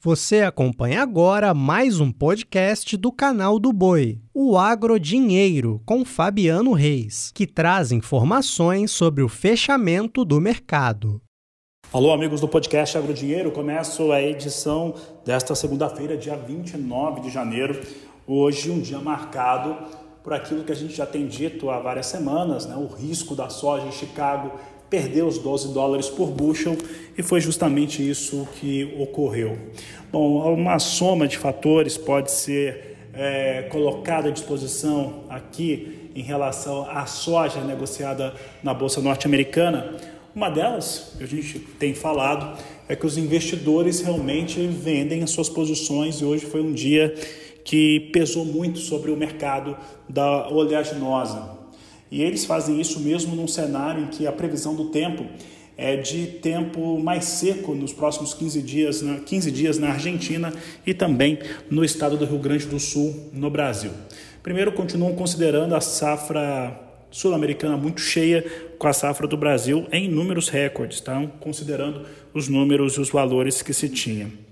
Você acompanha agora mais um podcast do canal do Boi, o Agrodinheiro, com Fabiano Reis, que traz informações sobre o fechamento do mercado. Alô, amigos do podcast Agrodinheiro. Começo a edição desta segunda-feira, dia 29 de janeiro. Hoje, um dia marcado por aquilo que a gente já tem dito há várias semanas, né? o risco da soja em Chicago perdeu os 12 dólares por bushel e foi justamente isso que ocorreu. Bom, uma soma de fatores pode ser é, colocada à disposição aqui em relação à soja negociada na Bolsa Norte-Americana. Uma delas, que a gente tem falado, é que os investidores realmente vendem as suas posições e hoje foi um dia que pesou muito sobre o mercado da oleaginosa. E eles fazem isso mesmo num cenário em que a previsão do tempo é de tempo mais seco nos próximos 15 dias, 15 dias na Argentina e também no estado do Rio Grande do Sul, no Brasil. Primeiro, continuam considerando a safra sul-americana muito cheia com a safra do Brasil em números recordes, tá? considerando os números e os valores que se tinha.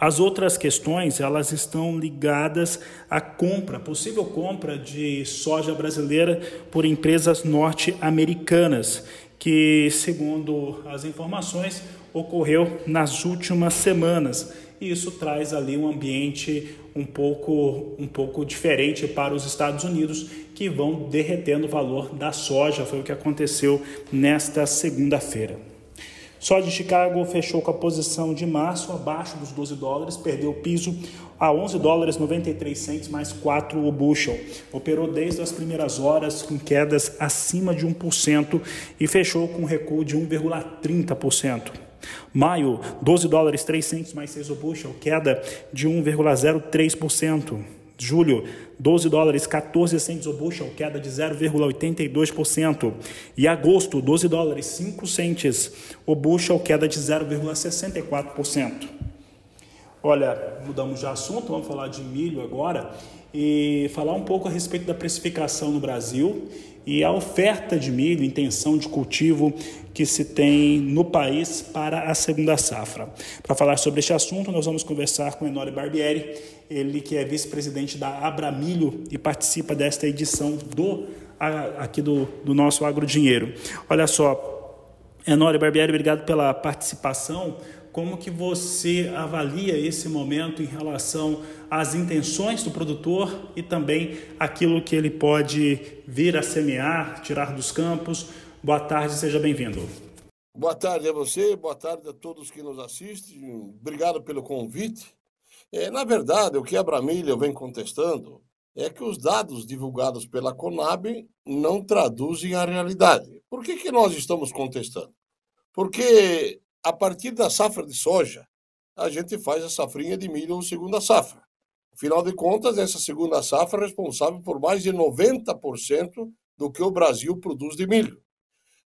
As outras questões, elas estão ligadas à compra, possível compra de soja brasileira por empresas norte-americanas, que, segundo as informações, ocorreu nas últimas semanas. E isso traz ali um ambiente um pouco, um pouco diferente para os Estados Unidos, que vão derretendo o valor da soja. Foi o que aconteceu nesta segunda-feira. Só de Chicago fechou com a posição de março abaixo dos 12 dólares, perdeu o piso a 11 dólares 93 centes mais 4 o bushel. Operou desde as primeiras horas com quedas acima de 1% e fechou com um recuo de 1,30%. Maio, 12 dólares 3 centes mais 6 o bushel, queda de 1,03%. Julho, 12 dólares 14 centos o bushel, queda de 0,82%. E agosto, 12 dólares 5 centes o bushel, queda de 0,64%. Olha, mudamos de assunto, vamos falar de milho agora e falar um pouco a respeito da precificação no Brasil e a oferta de milho, intenção de cultivo que se tem no país para a segunda safra. Para falar sobre este assunto, nós vamos conversar com Enório Barbieri, ele que é vice-presidente da Abramilho e participa desta edição do aqui do, do nosso Agrodinheiro. Olha só, Enório Barbieri, obrigado pela participação. Como que você avalia esse momento em relação às intenções do produtor e também aquilo que ele pode vir a semear, tirar dos campos? Boa tarde, seja bem-vindo. Boa tarde a você, boa tarde a todos que nos assistem. Obrigado pelo convite. É, na verdade, o que a Bramília vem contestando é que os dados divulgados pela Conab não traduzem a realidade. Por que, que nós estamos contestando? Porque a partir da safra de soja, a gente faz a safrinha de milho ou segunda safra. Afinal de contas, essa segunda safra é responsável por mais de 90% do que o Brasil produz de milho.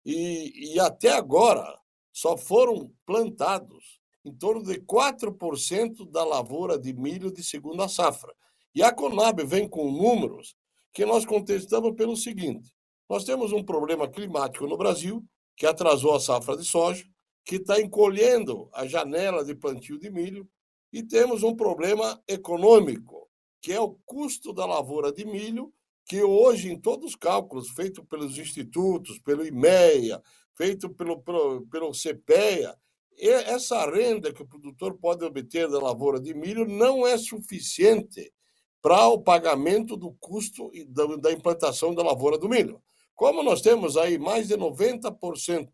E, e até agora só foram plantados em torno de 4% da lavoura de milho de segunda safra. E a Conab vem com números que nós contestamos pelo seguinte: nós temos um problema climático no Brasil que atrasou a safra de soja, que está encolhendo a janela de plantio de milho, e temos um problema econômico, que é o custo da lavoura de milho, que hoje, em todos os cálculos feitos pelos institutos, pelo IMEA, feito pelo, pelo, pelo CPEA, essa renda que o produtor pode obter da lavoura de milho não é suficiente para o pagamento do custo da implantação da lavoura do milho. Como nós temos aí mais de 90%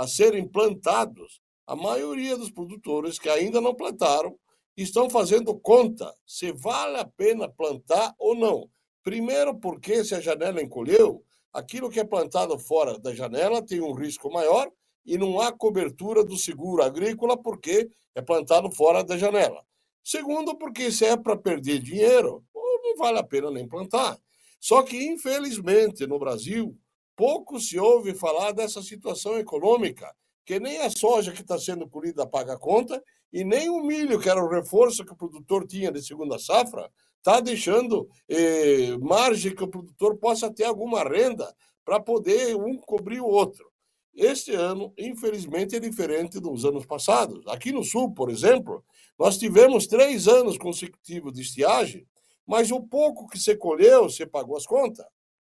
a serem plantados, a maioria dos produtores que ainda não plantaram estão fazendo conta se vale a pena plantar ou não. Primeiro, porque se a janela encolheu, aquilo que é plantado fora da janela tem um risco maior e não há cobertura do seguro agrícola porque é plantado fora da janela. Segundo, porque se é para perder dinheiro, não vale a pena nem plantar. Só que, infelizmente, no Brasil, pouco se ouve falar dessa situação econômica, que nem a soja que está sendo colhida paga a conta e nem o milho, que era o reforço que o produtor tinha de segunda safra, está deixando eh, margem que o produtor possa ter alguma renda para poder um cobrir o outro. este ano, infelizmente, é diferente dos anos passados. Aqui no Sul, por exemplo, nós tivemos três anos consecutivos de estiagem, mas o pouco que você colheu, você pagou as contas.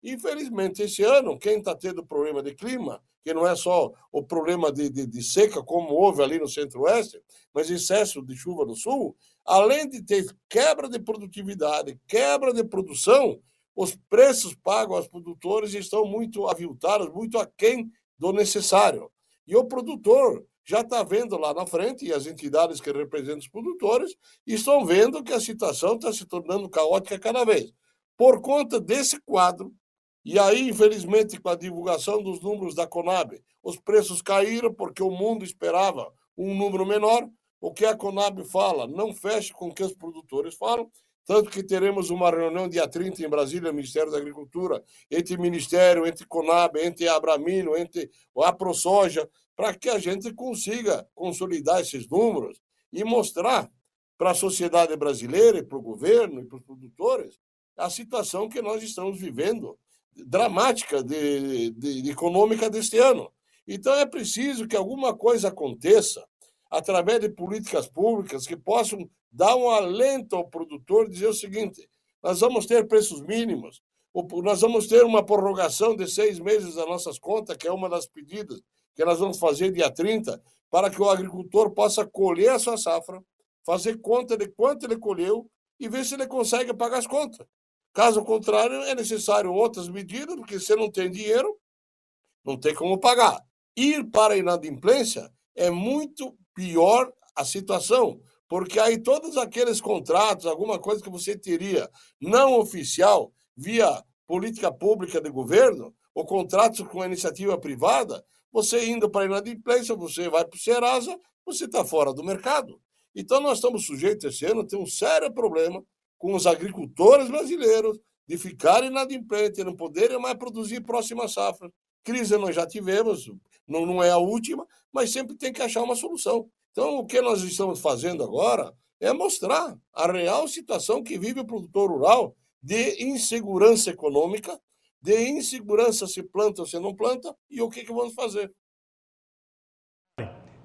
Infelizmente, esse ano, quem está tendo problema de clima, que não é só o problema de, de, de seca, como houve ali no centro-oeste, mas excesso de chuva no sul, além de ter quebra de produtividade, quebra de produção, os preços pagos aos produtores estão muito aviltados, muito aquém do necessário. E o produtor já está vendo lá na frente, e as entidades que representam os produtores estão vendo que a situação está se tornando caótica cada vez. Por conta desse quadro, e aí, infelizmente, com a divulgação dos números da Conab, os preços caíram porque o mundo esperava um número menor. O que a Conab fala não fecha com o que os produtores falam, tanto que teremos uma reunião dia 30 em Brasília, Ministério da Agricultura, entre Ministério, entre Conab, entre Abramino, entre a ProSoja, para que a gente consiga consolidar esses números e mostrar para a sociedade brasileira e para o governo e para os produtores a situação que nós estamos vivendo, dramática de, de, de econômica deste ano. Então é preciso que alguma coisa aconteça através de políticas públicas que possam dar um alento ao produtor, dizer o seguinte: nós vamos ter preços mínimos, nós vamos ter uma prorrogação de seis meses das nossas contas, que é uma das pedidas que nós vamos fazer dia 30, para que o agricultor possa colher a sua safra, fazer conta de quanto ele colheu e ver se ele consegue pagar as contas. Caso contrário, é necessário outras medidas, porque se não tem dinheiro, não tem como pagar. Ir para a inadimplência é muito pior a situação, porque aí todos aqueles contratos, alguma coisa que você teria não oficial, via política pública de governo, ou contratos com a iniciativa privada, você indo para a inadimplência, você vai para o Serasa, você está fora do mercado. Então, nós estamos sujeitos esse ano a ter um sério problema com os agricultores brasileiros de ficarem inadimplentes, não poderem mais produzir próxima safra. Crise nós já tivemos, não, não é a última, mas sempre tem que achar uma solução. Então, o que nós estamos fazendo agora é mostrar a real situação que vive o produtor rural de insegurança econômica, de insegurança se planta ou se não planta, e o que, que vamos fazer.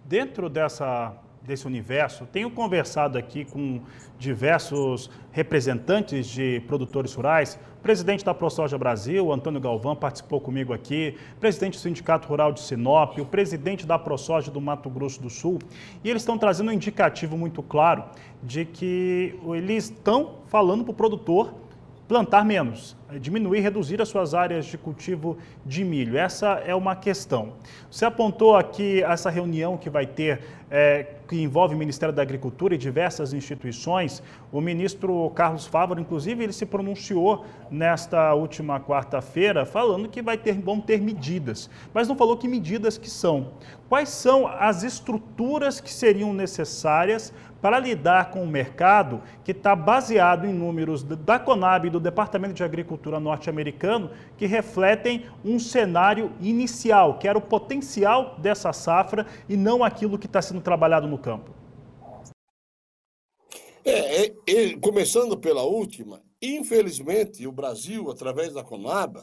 Dentro dessa desse universo, tenho conversado aqui com diversos representantes de produtores rurais. O presidente da ProSoja Brasil, Antônio Galvão, participou comigo aqui, presidente do Sindicato Rural de Sinop, o presidente da ProSoja do Mato Grosso do Sul, e eles estão trazendo um indicativo muito claro de que eles estão falando para o produtor plantar menos, diminuir, reduzir as suas áreas de cultivo de milho. Essa é uma questão. Você apontou aqui essa reunião que vai ter, é, que envolve o Ministério da Agricultura e diversas instituições. O ministro Carlos Fávaro, inclusive, ele se pronunciou nesta última quarta-feira falando que vai ter, vão ter medidas, mas não falou que medidas que são. Quais são as estruturas que seriam necessárias para lidar com o mercado que está baseado em números da Conab e do Departamento de Agricultura norte-americano que refletem um cenário inicial, que era o potencial dessa safra e não aquilo que está sendo trabalhado no campo? É, é, é, começando pela última, infelizmente o Brasil, através da Conab,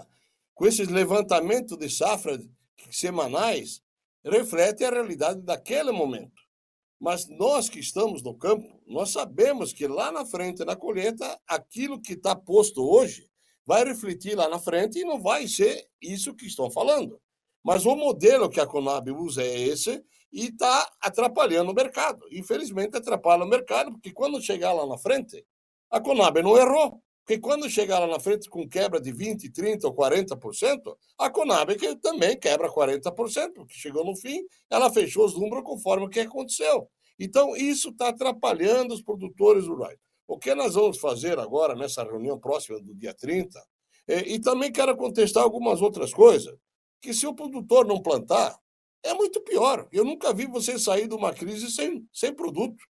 com esses levantamentos de safra semanais, reflete a realidade daquele momento. Mas nós que estamos no campo, nós sabemos que lá na frente, na colheita, aquilo que está posto hoje vai refletir lá na frente e não vai ser isso que estão falando. Mas o modelo que a Conab usa é esse e está atrapalhando o mercado. Infelizmente, atrapalha o mercado, porque quando chegar lá na frente, a Conab não errou. Porque quando chegar lá na frente com quebra de 20%, 30% ou 40%, a Conab que também quebra 40%, porque chegou no fim, ela fechou os números conforme o que aconteceu. Então, isso está atrapalhando os produtores rurais. O que nós vamos fazer agora, nessa reunião próxima do dia 30, é, e também quero contestar algumas outras coisas, que se o produtor não plantar, é muito pior. Eu nunca vi você sair de uma crise sem, sem produto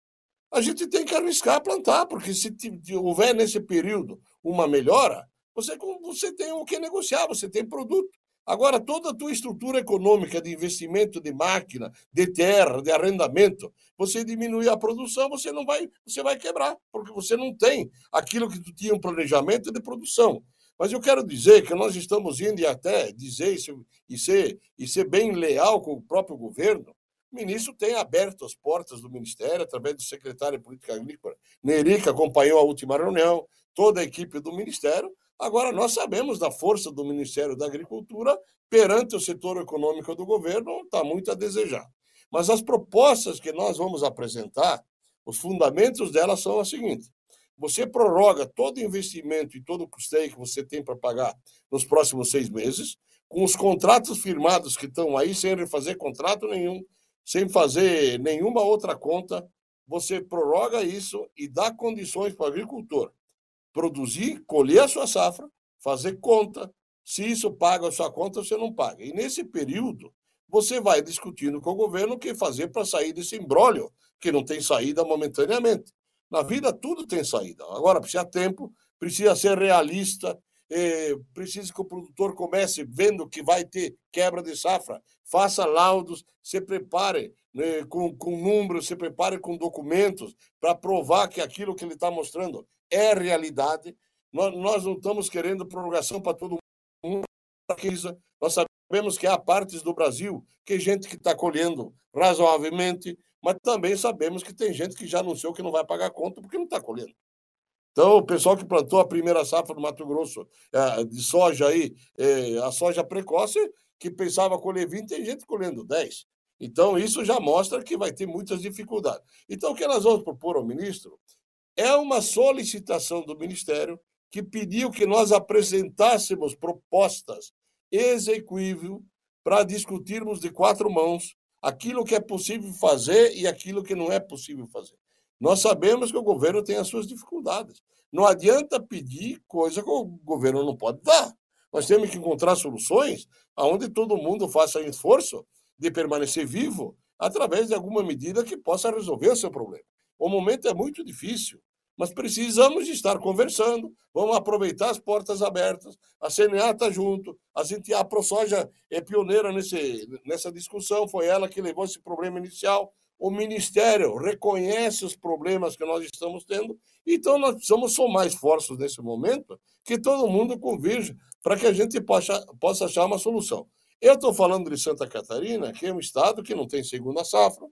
a gente tem que arriscar plantar, porque se houver nesse período uma melhora, você, você tem o que negociar, você tem produto. Agora, toda a tua estrutura econômica de investimento de máquina, de terra, de arrendamento, você diminuir a produção, você não vai, você vai quebrar, porque você não tem aquilo que tu tinha um planejamento de produção. Mas eu quero dizer que nós estamos indo e até dizer isso e ser, e ser bem leal com o próprio governo. O ministro tem aberto as portas do Ministério, através do secretário de Política Agrícola, Neri, que acompanhou a última reunião, toda a equipe do Ministério. Agora, nós sabemos da força do Ministério da Agricultura perante o setor econômico do governo, está muito a desejar. Mas as propostas que nós vamos apresentar, os fundamentos delas são os seguintes: você prorroga todo investimento e todo custeio que você tem para pagar nos próximos seis meses, com os contratos firmados que estão aí, sem refazer contrato nenhum, sem fazer nenhuma outra conta, você prorroga isso e dá condições para o agricultor produzir, colher a sua safra, fazer conta. Se isso paga a sua conta, você não paga. E nesse período, você vai discutindo com o governo o que fazer para sair desse imbróglio, que não tem saída momentaneamente. Na vida, tudo tem saída. Agora, precisa tempo, precisa ser realista, eh, precisa que o produtor comece vendo que vai ter quebra de safra, faça laudos, se prepare né, com, com números, se prepare com documentos para provar que aquilo que ele está mostrando é realidade. Nós, nós não estamos querendo prorrogação para todo mundo. Nós sabemos que há partes do Brasil que gente que está colhendo razoavelmente, mas também sabemos que tem gente que já anunciou que não vai pagar conta porque não está colhendo. Então, o pessoal que plantou a primeira safra no Mato Grosso é, de soja aí, é, a soja precoce, que pensava colher 20, tem gente colhendo 10. Então, isso já mostra que vai ter muitas dificuldades. Então, o que nós vamos propor ao ministro é uma solicitação do Ministério que pediu que nós apresentássemos propostas execuíveis para discutirmos de quatro mãos aquilo que é possível fazer e aquilo que não é possível fazer. Nós sabemos que o governo tem as suas dificuldades. Não adianta pedir coisa que o governo não pode dar. Nós temos que encontrar soluções onde todo mundo faça esforço de permanecer vivo através de alguma medida que possa resolver o seu problema. O momento é muito difícil, mas precisamos estar conversando. Vamos aproveitar as portas abertas. A CNA está junto. A, gente, a ProSoja é pioneira nesse, nessa discussão. Foi ela que levou esse problema inicial. O Ministério reconhece os problemas que nós estamos tendo. Então, nós precisamos somar esforços nesse momento que todo mundo convirja para que a gente possa, possa achar uma solução. Eu estou falando de Santa Catarina, que é um estado que não tem segunda safra,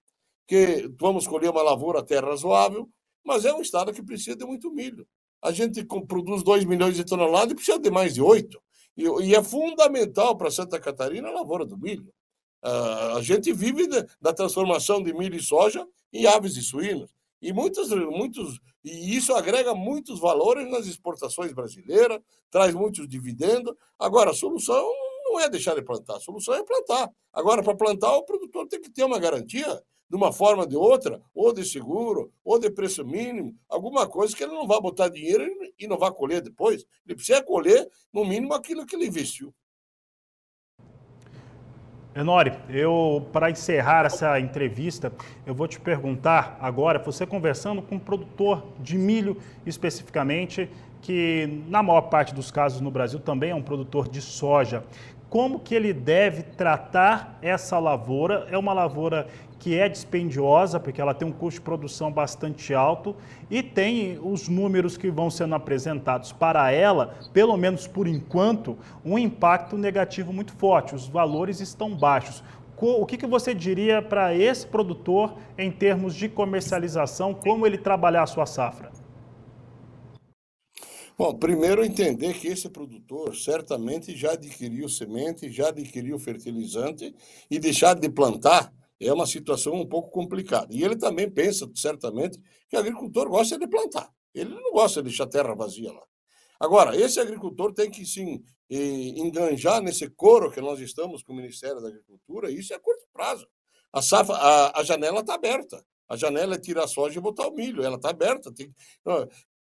que vamos colher uma lavoura até razoável, mas é um estado que precisa de muito milho. A gente produz 2 milhões de toneladas e precisa de mais de 8. E, e é fundamental para Santa Catarina a lavoura do milho. Uh, a gente vive de, da transformação de milho e soja em aves e suínos. E, muitos, muitos, e isso agrega muitos valores nas exportações brasileiras, traz muitos dividendos. Agora, a solução não é deixar de plantar, a solução é plantar. Agora, para plantar, o produtor tem que ter uma garantia de uma forma ou de outra, ou de seguro, ou de preço mínimo, alguma coisa que ele não vai botar dinheiro e não vai colher depois. Ele precisa colher, no mínimo, aquilo que ele investiu. Enori, eu para encerrar essa entrevista, eu vou te perguntar agora, você conversando com um produtor de milho especificamente, que na maior parte dos casos no Brasil também é um produtor de soja como que ele deve tratar essa lavoura. É uma lavoura que é dispendiosa, porque ela tem um custo de produção bastante alto e tem os números que vão sendo apresentados para ela, pelo menos por enquanto, um impacto negativo muito forte. Os valores estão baixos. O que, você diria para esse produtor em termos de comercialização, como ele trabalhar a sua safra? Bom, primeiro entender que esse produtor certamente já adquiriu semente, já adquiriu fertilizante e deixar de plantar é uma situação um pouco complicada. E ele também pensa, certamente, que o agricultor gosta de plantar. Ele não gosta de deixar terra vazia lá. Agora, esse agricultor tem que sim enganjar nesse coro que nós estamos com o Ministério da Agricultura, e isso é a curto prazo. A, safra, a, a janela está aberta. A janela é tirar a soja e botar o milho, ela está aberta. Tem...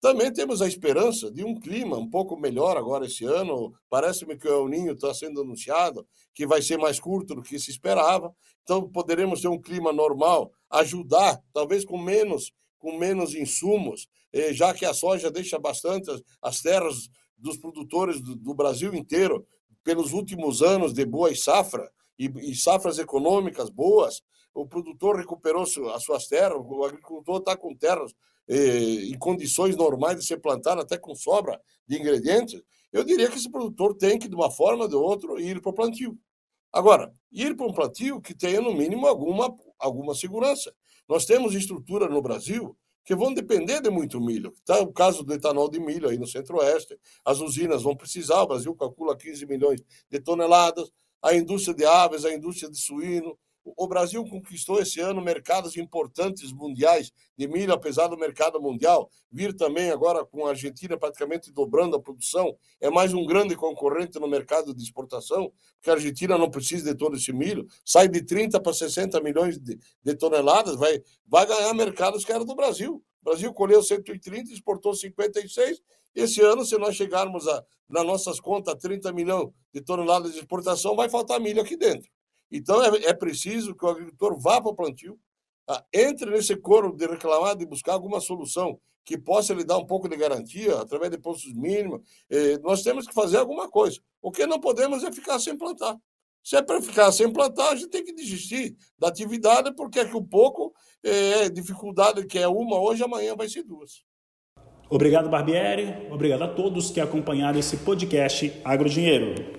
Também temos a esperança de um clima um pouco melhor agora esse ano. Parece-me que o El Ninho está sendo anunciado, que vai ser mais curto do que se esperava. Então, poderemos ter um clima normal, ajudar, talvez com menos, com menos insumos, eh, já que a soja deixa bastante as terras dos produtores do Brasil inteiro, pelos últimos anos de boa safra, e safras econômicas boas, o produtor recuperou as suas terras, o agricultor está com terras eh, em condições normais de ser plantado, até com sobra de ingredientes. eu diria que esse produtor tem que, de uma forma ou de outra, ir para o plantio. Agora, ir para um plantio que tenha, no mínimo, alguma, alguma segurança. Nós temos estrutura no Brasil que vão depender de muito milho. Tá o caso do etanol de milho aí no Centro-Oeste. As usinas vão precisar, o Brasil calcula 15 milhões de toneladas. A indústria de aves, a indústria de suíno, o Brasil conquistou esse ano mercados importantes mundiais de milho, apesar do mercado mundial vir também agora com a Argentina praticamente dobrando a produção. É mais um grande concorrente no mercado de exportação, porque a Argentina não precisa de todo esse milho, sai de 30 para 60 milhões de, de toneladas, vai, vai ganhar mercados que era do Brasil. O Brasil colheu 130, exportou 56. Esse ano, se nós chegarmos a, nas nossas contas, 30 milhões de toneladas de exportação, vai faltar milho aqui dentro. Então, é, é preciso que o agricultor vá para o plantio, tá? entre nesse coro de reclamar, de buscar alguma solução que possa lhe dar um pouco de garantia, através de postos mínimos. Eh, nós temos que fazer alguma coisa. O que não podemos é ficar sem plantar. Se é para ficar sem plantar, a gente tem que desistir da atividade, porque é que o pouco é dificuldade que é uma hoje, amanhã vai ser duas. Obrigado, Barbieri. Obrigado a todos que acompanharam esse podcast Agrodinheiro.